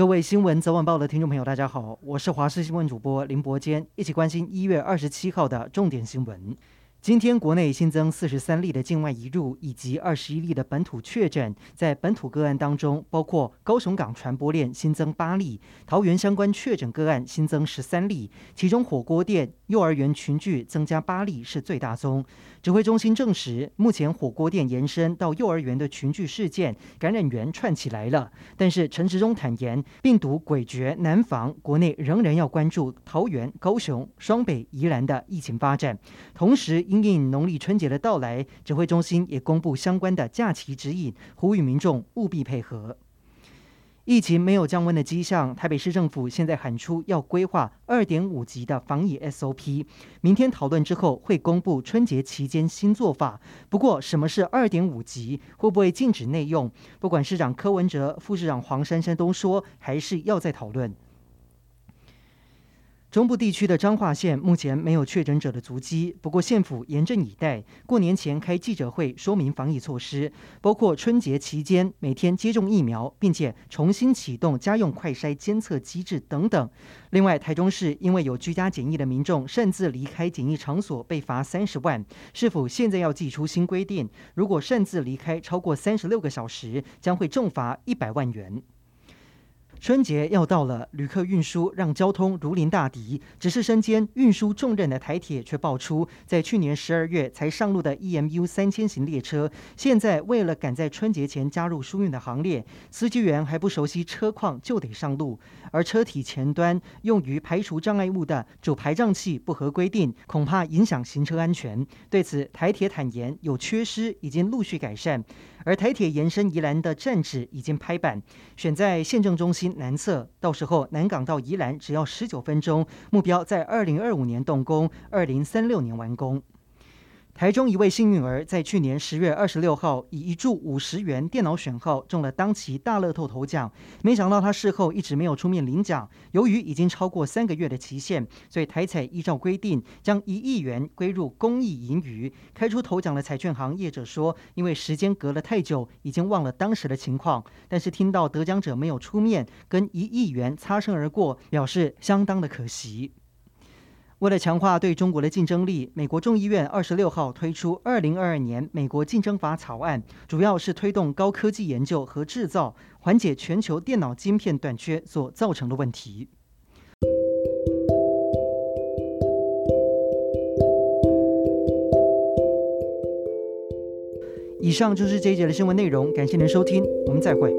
各位新闻早晚报的听众朋友，大家好，我是华视新闻主播林伯坚，一起关心一月二十七号的重点新闻。今天国内新增四十三例的境外移入，以及二十一例的本土确诊。在本土个案当中，包括高雄港传播链新增八例，桃园相关确诊个案新增十三例，其中火锅店、幼儿园群聚增加八例是最大宗。指挥中心证实，目前火锅店延伸到幼儿园的群聚事件，感染源串起来了。但是陈时中坦言，病毒诡谲难防，国内仍然要关注桃园、高雄、双北、宜兰的疫情发展，同时。因应农历春节的到来，指挥中心也公布相关的假期指引，呼吁民众务必配合。疫情没有降温的迹象，台北市政府现在喊出要规划二点五级的防疫 SOP，明天讨论之后会公布春节期间新做法。不过，什么是二点五级？会不会禁止内用？不管市长柯文哲、副市长黄珊珊都说，还是要再讨论。中部地区的彰化县目前没有确诊者的足迹，不过县府严阵以待，过年前开记者会说明防疫措施，包括春节期间每天接种疫苗，并且重新启动家用快筛监测机制等等。另外，台中市因为有居家检疫的民众擅自离开检疫场所被罚三十万，是否现在要祭出新规定？如果擅自离开超过三十六个小时，将会重罚一百万元。春节要到了，旅客运输让交通如临大敌。只是身兼运输重任的台铁却爆出，在去年十二月才上路的 EMU 三千型列车，现在为了赶在春节前加入疏运的行列，司机员还不熟悉车况就得上路。而车体前端用于排除障碍物的主排障器不合规定，恐怕影响行车安全。对此，台铁坦言有缺失，已经陆续改善。而台铁延伸宜兰的站址已经拍板，选在县政中心南侧，到时候南港到宜兰只要十九分钟，目标在二零二五年动工，二零三六年完工。台中一位幸运儿在去年十月二十六号以一注五十元电脑选号中了当期大乐透头奖，没想到他事后一直没有出面领奖。由于已经超过三个月的期限，所以台彩依照规定将一亿元归入公益盈余。开出头奖的彩券行业者说，因为时间隔了太久，已经忘了当时的情况。但是听到得奖者没有出面跟一亿元擦身而过，表示相当的可惜。为了强化对中国的竞争力，美国众议院二十六号推出《二零二二年美国竞争法》草案，主要是推动高科技研究和制造，缓解全球电脑晶片短缺所造成的问题。以上就是这一节的新闻内容，感谢您收听，我们再会。